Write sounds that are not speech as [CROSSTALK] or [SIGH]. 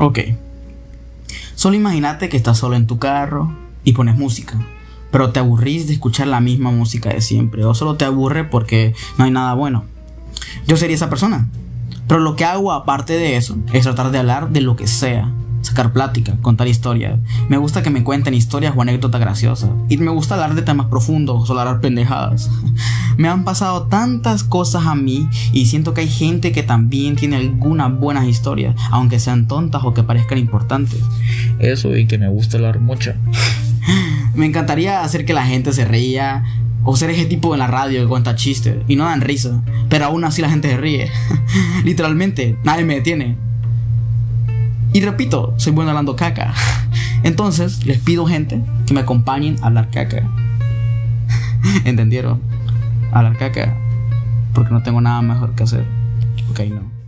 Ok. Solo imagínate que estás solo en tu carro y pones música, pero te aburrís de escuchar la misma música de siempre, o solo te aburre porque no hay nada bueno. Yo sería esa persona. Pero lo que hago aparte de eso es tratar de hablar de lo que sea, sacar plática, contar historias. Me gusta que me cuenten historias o anécdotas graciosas. Y me gusta hablar de temas profundos o hablar pendejadas. [LAUGHS] me han pasado tantas cosas a mí y siento que hay gente que también tiene algunas buenas historias, aunque sean tontas o que parezcan importantes. Eso y que me gusta hablar mucho. [LAUGHS] me encantaría hacer que la gente se reía o ser ese tipo en la radio que cuenta chistes y no dan risa, pero aún así la gente se ríe. [LAUGHS] Literalmente, nadie me detiene. Y repito, soy bueno hablando caca. [LAUGHS] Entonces, les pido gente que me acompañen a hablar caca. ¿Entendieron? A hablar caca. Porque no tengo nada mejor que hacer. Ok, no.